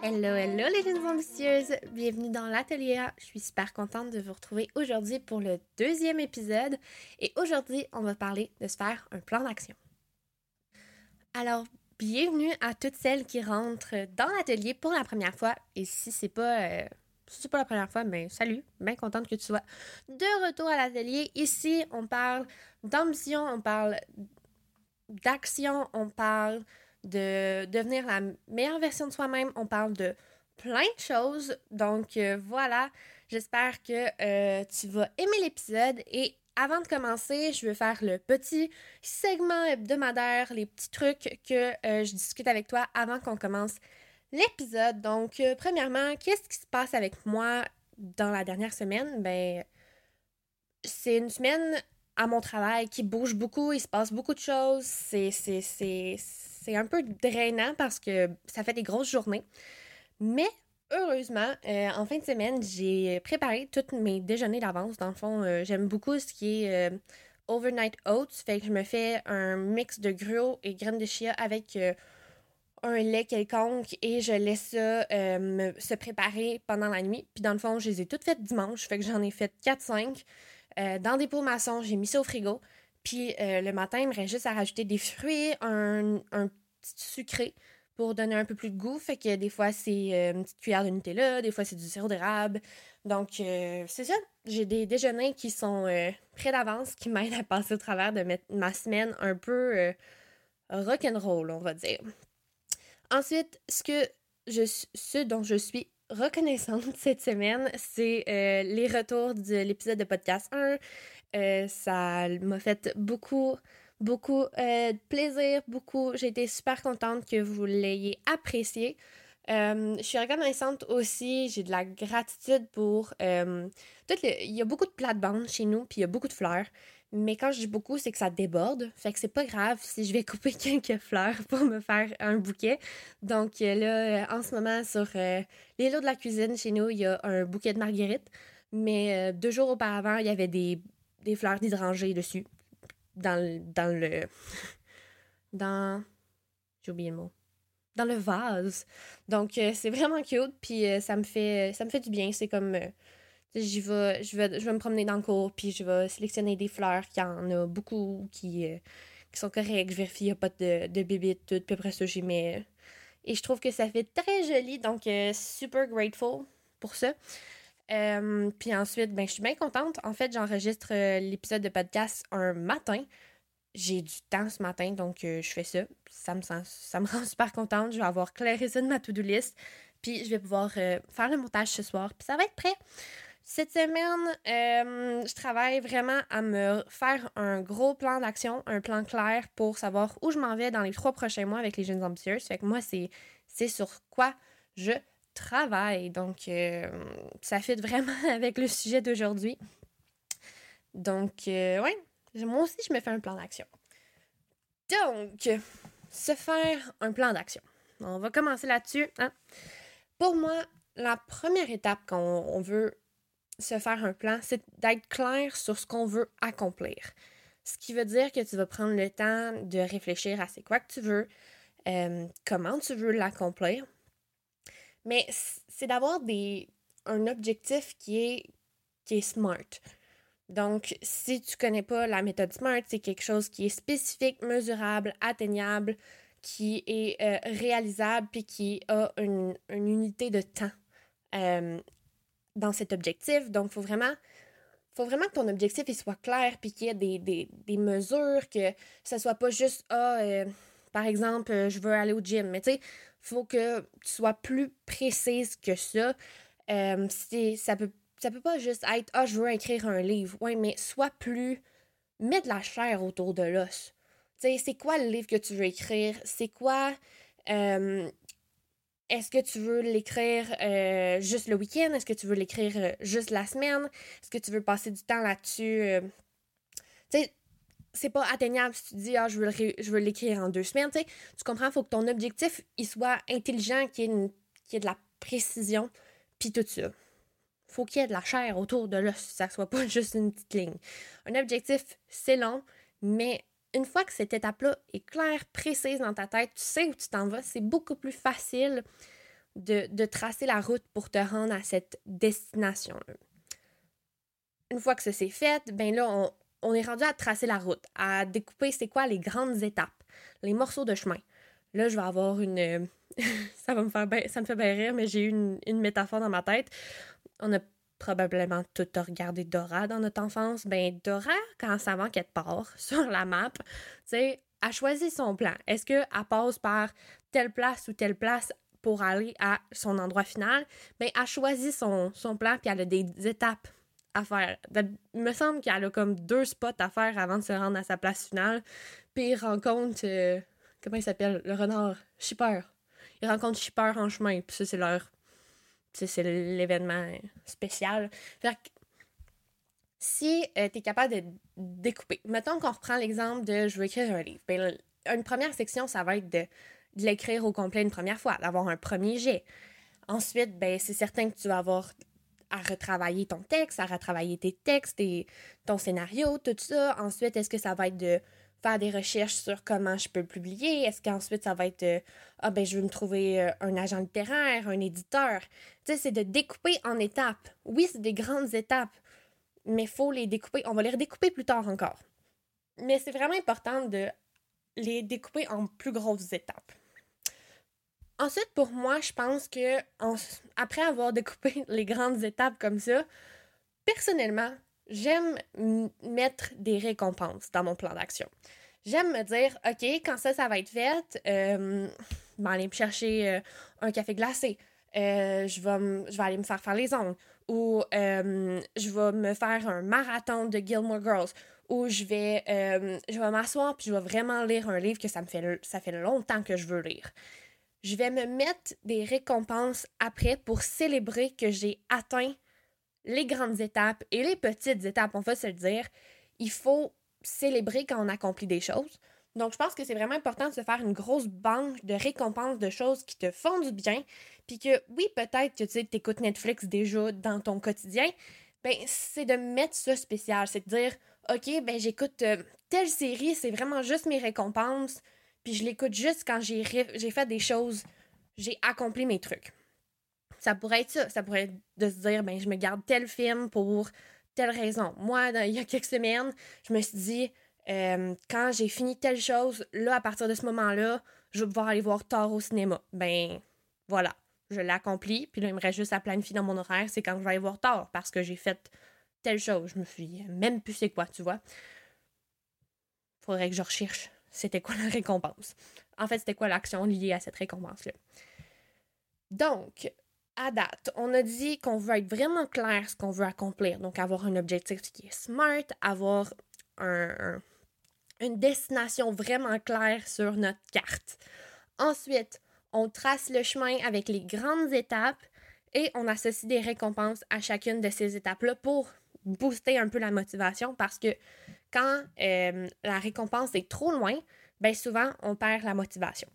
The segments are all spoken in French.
Hello, hello les jeunes ambitieuses! Bienvenue dans l'atelier. Je suis super contente de vous retrouver aujourd'hui pour le deuxième épisode. Et aujourd'hui, on va parler de se faire un plan d'action. Alors, bienvenue à toutes celles qui rentrent dans l'atelier pour la première fois. Et si c'est pas, euh, si c'est pas la première fois, ben salut, bien contente que tu sois de retour à l'atelier. Ici, on parle d'ambition, on parle d'action, on parle de devenir la meilleure version de soi-même. On parle de plein de choses. Donc euh, voilà, j'espère que euh, tu vas aimer l'épisode. Et avant de commencer, je vais faire le petit segment hebdomadaire, les petits trucs que euh, je discute avec toi avant qu'on commence l'épisode. Donc, premièrement, qu'est-ce qui se passe avec moi dans la dernière semaine? Ben, c'est une semaine à mon travail qui bouge beaucoup, il se passe beaucoup de choses. C'est, c'est, un peu drainant parce que ça fait des grosses journées. Mais heureusement, euh, en fin de semaine, j'ai préparé tous mes déjeuners d'avance. Dans le fond, euh, j'aime beaucoup ce qui est euh, overnight oats. Fait que je me fais un mix de gruau et graines de chia avec un lait quelconque et je laisse ça se préparer pendant la nuit. Puis dans le fond, je les ai toutes faites dimanche. Fait que j'en ai fait 4-5. dans des pots maçons, j'ai mis ça au frigo. Puis euh, le matin, il me reste juste à rajouter des fruits, un, petit sucré pour donner un peu plus de goût. Fait que des fois, c'est euh, une petite cuillère de Nutella, des fois, c'est du sirop d'érable. Donc, euh, c'est ça. J'ai des déjeuners qui sont près d'avance, qui m'aident à passer au travers de ma semaine un peu rock'n'roll, on va dire. Ensuite, ce, que je, ce dont je suis reconnaissante cette semaine, c'est les retours de l'épisode de podcast 1, euh, ça m'a fait beaucoup, beaucoup euh, de plaisir, beaucoup. J'ai été super contente que vous l'ayez apprécié. Euh, je suis reconnaissante aussi, j'ai de la gratitude pour Il y a beaucoup de plates-bandes chez nous, puis il y a beaucoup de fleurs. Mais quand je dis beaucoup, c'est que ça déborde. Fait que c'est pas grave si je vais couper quelques fleurs pour me faire un bouquet. Donc là, en ce moment, sur les lots de la cuisine chez nous, il y a un bouquet de marguerite. Mais deux jours auparavant, il y avait des des fleurs d'hydrangée dessus. Dans le. Dans le. Dans. J'ai oublié le mot. Dans le vase. Donc, euh, c'est vraiment cute. Puis, euh, ça me fait ça me fait du bien. C'est comme. Euh, j'y vais, je vais, je vais me promener dans le cours, puis je vais sélectionner des fleurs, qui en a beaucoup, qui, qui sont correctes. Je vérifie qu'il n'y a pas de, de bébé, tout. Puis après ça, j'y mets. Et je trouve que ça fait très joli. Donc, super grateful pour ça. Euh, puis ensuite, ben, je suis bien contente. En fait, j'enregistre euh, l'épisode de podcast un matin. J'ai du temps ce matin, donc euh, je fais ça. Ça me, ça me rend super contente. Je vais avoir clairé ça de ma to-do list. Puis je vais pouvoir faire le montage ce soir. Puis ça va être prêt. Cette semaine, je travaille vraiment à me faire un gros plan d'action, un plan clair pour savoir où je m'en vais dans les trois prochains mois avec les jeunes ambitieuses. Fait que moi, c'est sur quoi je travail. Donc, euh, ça fait vraiment avec le sujet d'aujourd'hui. Donc, euh, ouais, moi aussi, je me fais un plan d'action. Donc, se faire un plan d'action. On va commencer là-dessus. Hein. Pour moi, la première étape quand on veut se faire un plan, c'est d'être clair sur ce qu'on veut accomplir. Ce qui veut dire que tu vas prendre le temps de réfléchir à c'est quoi que tu veux, euh, comment tu veux l'accomplir, mais c'est d'avoir des un objectif qui est, qui est smart. Donc, si tu connais pas la méthode SMART, c'est quelque chose qui est spécifique, mesurable, atteignable, qui est euh, réalisable, puis qui a une, unité de temps euh, dans cet objectif. Donc, il faut vraiment, faut vraiment que ton objectif il soit clair, puis qu'il y ait des, des, mesures, que ce soit pas juste, ah, euh, par exemple, je veux aller au gym. Mais tu sais, faut que tu sois plus précise que ça. Euh, ça peut ça peut pas juste être ah je veux écrire un livre. Oui, mais sois plus mets de la chair autour de l'os. Tu sais, c'est quoi le livre que tu veux écrire? C'est quoi euh, est-ce que tu veux l'écrire euh, juste le week-end? Est-ce que tu veux l'écrire juste la semaine? Est-ce que tu veux passer du temps là-dessus? C'est pas atteignable si tu dis ah je veux l'écrire en deux semaines tu comprends faut que ton objectif il soit intelligent qu'il y ait, de la précision puis tout ça. Faut qu'il y ait de la chair autour de l'os ça soit pas juste une petite ligne. Un objectif c'est long mais une fois que cette étape là est claire précise dans ta tête tu sais où tu t'en vas c'est beaucoup plus facile de, tracer la route pour te rendre à cette destination-là. Une fois que ça s'est fait, ben là, on, on est rendu à tracer la route, à découper c'est quoi les grandes étapes, les morceaux de chemin. Là, je vais avoir une. ça va me faire ça me fait bien rire, mais j'ai eu une, métaphore dans ma tête. On a probablement tout regardé Dora dans notre enfance. Ben, Dora, quand ça manque de part sur la map, tu sais, a choisi son plan. Est-ce qu'elle passe par telle place ou telle place pour aller à son endroit final? Ben, elle a choisi son, son plan, puis elle a des étapes à faire. Il me semble qu'elle a comme deux spots à faire avant de se rendre à sa place finale. Puis il rencontre. Euh, comment il s'appelle? Le renard. Shipper. Il rencontre Shipper en chemin. Puis ça, c'est leur. C'est l'événement spécial. Fait que si euh, tu es capable de découper, mettons qu'on reprend l'exemple de je veux écrire un livre. Ben, une première section, ça va être de, de l'écrire au complet une première fois, d'avoir un premier jet. Ensuite, ben, c'est certain que tu vas avoir à retravailler ton texte, à retravailler tes textes, et ton scénario, tout ça. Ensuite, est-ce que ça va être de faire des recherches sur comment je peux publier? Est-ce qu'ensuite ça va être de, ah ben je veux me trouver euh, un agent littéraire, un éditeur? Tu sais, c'est de découper en étapes. Oui, c'est des grandes étapes, mais faut les découper. On va les redécouper plus tard encore. Mais c'est vraiment important de les découper en plus grosses étapes. Ensuite, pour moi, je pense que après avoir découpé les grandes étapes comme ça, personnellement, j'aime mettre des récompenses dans mon plan d'action. J'aime me dire, OK, quand ça, ça va être fait, euh, je vais aller me chercher euh, un café glacé. Euh, je, vais je vais aller me faire faire les ongles. Ou euh, je vais me faire un marathon de Gilmore Girls. Ou je vais, vais m'asseoir puis je vais vraiment lire un livre que ça me fait, ça fait longtemps que je veux lire je vais me mettre des récompenses après pour célébrer que j'ai atteint les grandes étapes et les petites étapes, on va se le dire. Il faut célébrer quand on accomplit des choses. Donc, je pense que c'est vraiment important de se faire une grosse banque de récompenses de choses qui te font du bien. Puis que, oui, peut-être que tu écoutes Netflix déjà dans ton quotidien. Ben, c'est de mettre ça spécial. C'est de dire, OK, ben, j'écoute euh, telle série, c'est vraiment juste mes récompenses puis je l'écoute juste quand j'ai fait des choses, j'ai accompli mes trucs. Ça pourrait être ça. Ça pourrait être de se dire, ben, je me garde tel film pour telle raison. Moi, il y a quelques semaines, je me suis dit, euh, quand j'ai fini telle chose, là, à partir de ce moment-là, je vais pouvoir aller voir tard au cinéma. Ben, voilà. Je l'ai accompli. Puis là, il me reste juste à planifier dans mon horaire, c'est quand je vais aller voir tard parce que j'ai fait telle chose. Je me suis même plus c'est quoi, tu vois. Faudrait que je recherche c'était quoi la récompense. En fait, c'était quoi l'action liée à cette récompense-là. Donc, à date, on a dit qu'on veut être vraiment clair ce qu'on veut accomplir. Donc, avoir un objectif qui est smart, avoir une destination vraiment claire sur notre carte. Ensuite, on trace le chemin avec les grandes étapes et on associe des récompenses à chacune de ces étapes-là pour booster un peu la motivation parce que quand euh, la récompense est trop loin, ben souvent, on perd la motivation.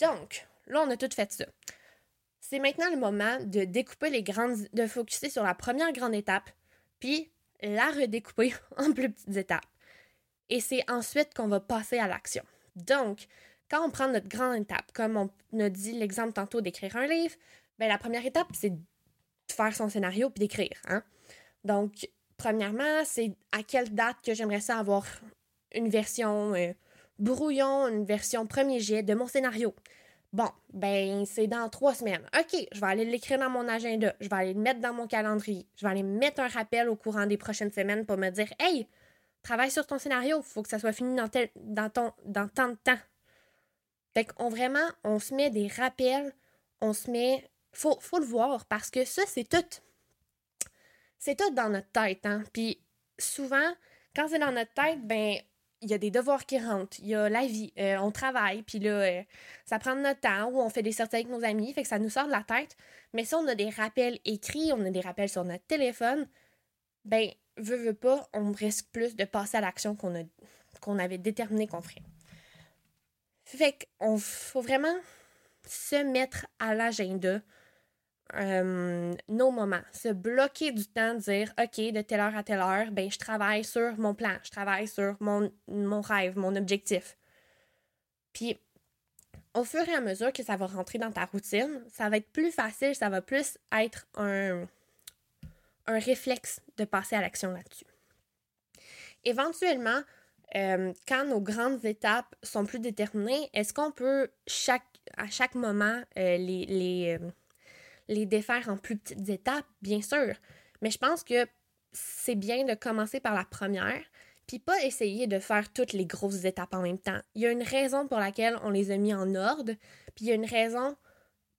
Donc, là, on a tout fait ça. C'est maintenant le moment de découper les grandes, de focuser sur la première grande étape, puis la redécouper en plus petites étapes. Et c'est ensuite qu'on va passer à l'action. Donc, quand on prend notre grande étape, comme on a dit l'exemple tantôt d'écrire un livre, ben la première étape, c'est de faire son scénario puis d'écrire. Hein? Donc, Premièrement, c'est à quelle date que j'aimerais ça avoir une version euh, brouillon, une version premier jet de mon scénario. Bon, ben c'est dans trois semaines. OK, je vais aller l'écrire dans mon agenda. Je vais aller le mettre dans mon calendrier. Je vais aller mettre un rappel au courant des prochaines semaines pour me dire Hey, travaille sur ton scénario. Il faut que ça soit fini dans, tel, dans, ton, dans tant de temps. Fait qu'on vraiment, on se met des rappels. On se met. Faut, faut le voir parce que ça, c'est tout c'est tout dans notre tête. Hein? Puis souvent, quand c'est dans notre tête, ben il y a des devoirs qui rentrent, il y a la vie, euh, on travaille, puis là, euh, ça prend notre temps ou on fait des sorties avec nos amis, fait que ça nous sort de la tête. Mais si on a des rappels écrits, on a des rappels sur notre téléphone, ben, veut, veut pas, on risque plus de passer à l'action qu'on qu'on avait déterminé qu'on ferait. Fait qu'on faut vraiment se mettre à l'agenda euh, nos moments, se bloquer du temps, dire OK, de telle heure à telle heure, ben je travaille sur mon plan, je travaille sur mon, mon rêve, mon objectif. Puis au fur et à mesure que ça va rentrer dans ta routine, ça va être plus facile, ça va plus être un, réflexe de passer à l'action là-dessus. Éventuellement, euh, quand nos grandes étapes sont plus déterminées, est-ce qu'on peut à chaque moment euh, les, les défaire en plus petites étapes? Bien sûr. Mais je pense que c'est bien de commencer par la première, puis pas essayer de faire toutes les grosses étapes en même temps. Il y a une raison pour laquelle on les a mis en ordre, puis il y a une raison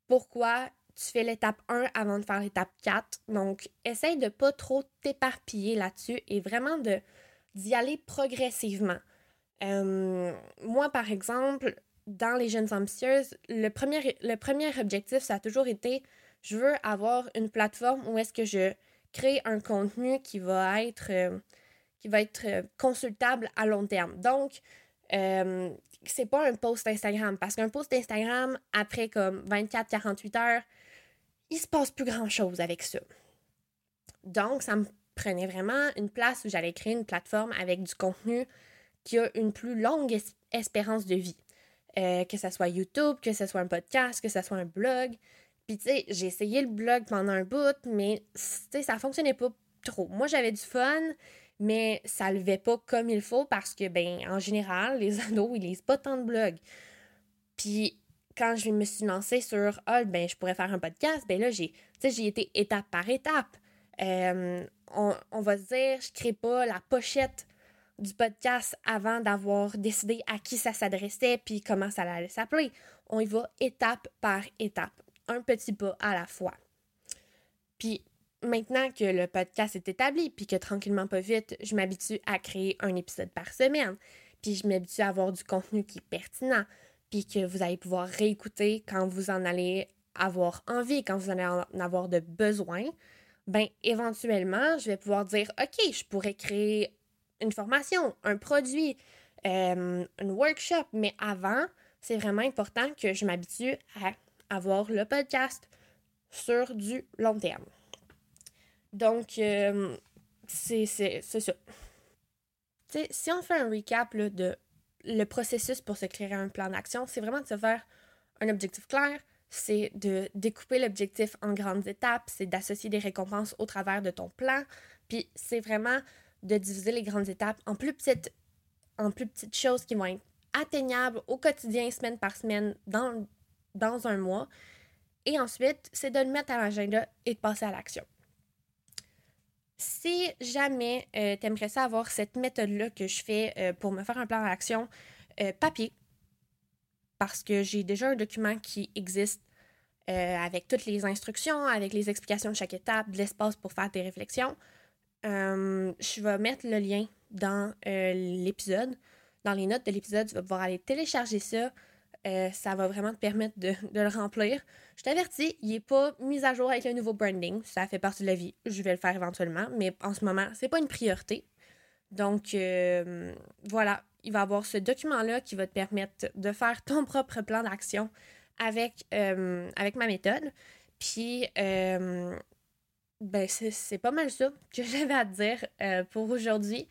pourquoi tu fais l'étape 1 avant de faire l'étape 4. Donc, essaye de pas trop t'éparpiller là-dessus et vraiment de d'y aller progressivement. Euh, moi, par exemple, dans les jeunes ambitieuses, le premier, le premier objectif, ça a toujours été, je veux avoir une plateforme où est-ce que je crée un contenu qui va être, euh, qui va être euh, consultable à long terme. Donc, euh, c'est pas un post Instagram, parce qu'un post Instagram, après comme 24-48 heures, il se passe plus grand-chose avec ça. Donc, ça me prenait vraiment une place où j'allais créer une plateforme avec du contenu qui a une plus longue espérance de vie. Que ce soit YouTube, que ce soit un podcast, que ce soit un blog. Puis, tu sais, j'ai essayé le blog pendant un bout, mais, tu sais, ça fonctionnait pas trop. Moi, j'avais du fun, mais ça levait pas comme il faut parce que, ben, en général, les ados, ils lisent pas tant de blogs. Puis, quand je me suis lancée sur, ah, ben, je pourrais faire un podcast, ben là, j'ai, j'ai été étape par étape. Euh, on, on, va se dire, je crée pas la pochette du podcast avant d'avoir décidé à qui ça s'adressait puis comment ça allait s'appeler. On y va étape par étape, un petit pas à la fois. Puis maintenant que le podcast est établi puis que tranquillement pas vite, je m'habitue à créer un épisode par semaine, puis je m'habitue à avoir du contenu qui est pertinent, puis que vous allez pouvoir réécouter quand vous en allez avoir envie, quand vous allez en avoir de besoin, ben éventuellement, je vais pouvoir dire OK, je pourrais créer une formation, un produit, euh, un workshop, mais avant, c'est vraiment important que je m'habitue à avoir le podcast sur du long terme. Donc, euh, c'est ça. si on fait un recap de le processus pour se créer un plan d'action, c'est vraiment de se faire un objectif clair, c'est de découper l'objectif en grandes étapes, c'est d'associer des récompenses au travers de ton plan, puis c'est vraiment de diviser les grandes étapes en plus petites, en plus petites choses qui vont être atteignables au quotidien, semaine par semaine, dans, dans un mois. Et ensuite, c'est de le mettre à l'agenda et de passer à l'action. Si jamais euh, tu aimerais ça avoir cette méthode-là que je fais euh, pour me faire un plan d'action euh, papier, parce que j'ai déjà un document qui existe avec toutes les instructions, avec les explications de chaque étape, de l'espace pour faire tes réflexions, je vais mettre le lien dans l'épisode. Dans les notes de l'épisode, tu vas pouvoir aller télécharger ça. Ça va vraiment te permettre de, le remplir. Je t'avertis, il n'est pas mis à jour avec le nouveau branding. Ça fait partie de la vie. Je vais le faire éventuellement, mais en ce moment, c'est pas une priorité. Donc, euh, voilà, il va y avoir ce document-là qui va te permettre de faire ton propre plan d'action avec, euh, ma méthode. Puis, euh, ben, c'est pas mal ça que j'avais à te dire pour aujourd'hui.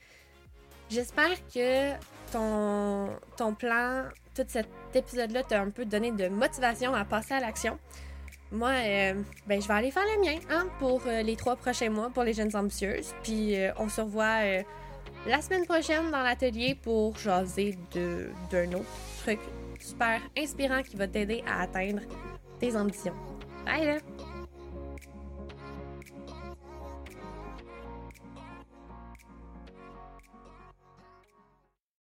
J'espère que ton plan, tout cet épisode-là t'a un peu donné de motivation à passer à l'action. Moi, euh, ben, je vais aller faire le mien hein, pour euh, les trois prochains mois pour les jeunes ambitieuses. Puis euh, on se revoit la semaine prochaine dans l'atelier pour jaser d'un autre truc super inspirant qui va t'aider à atteindre tes ambitions. Bye là!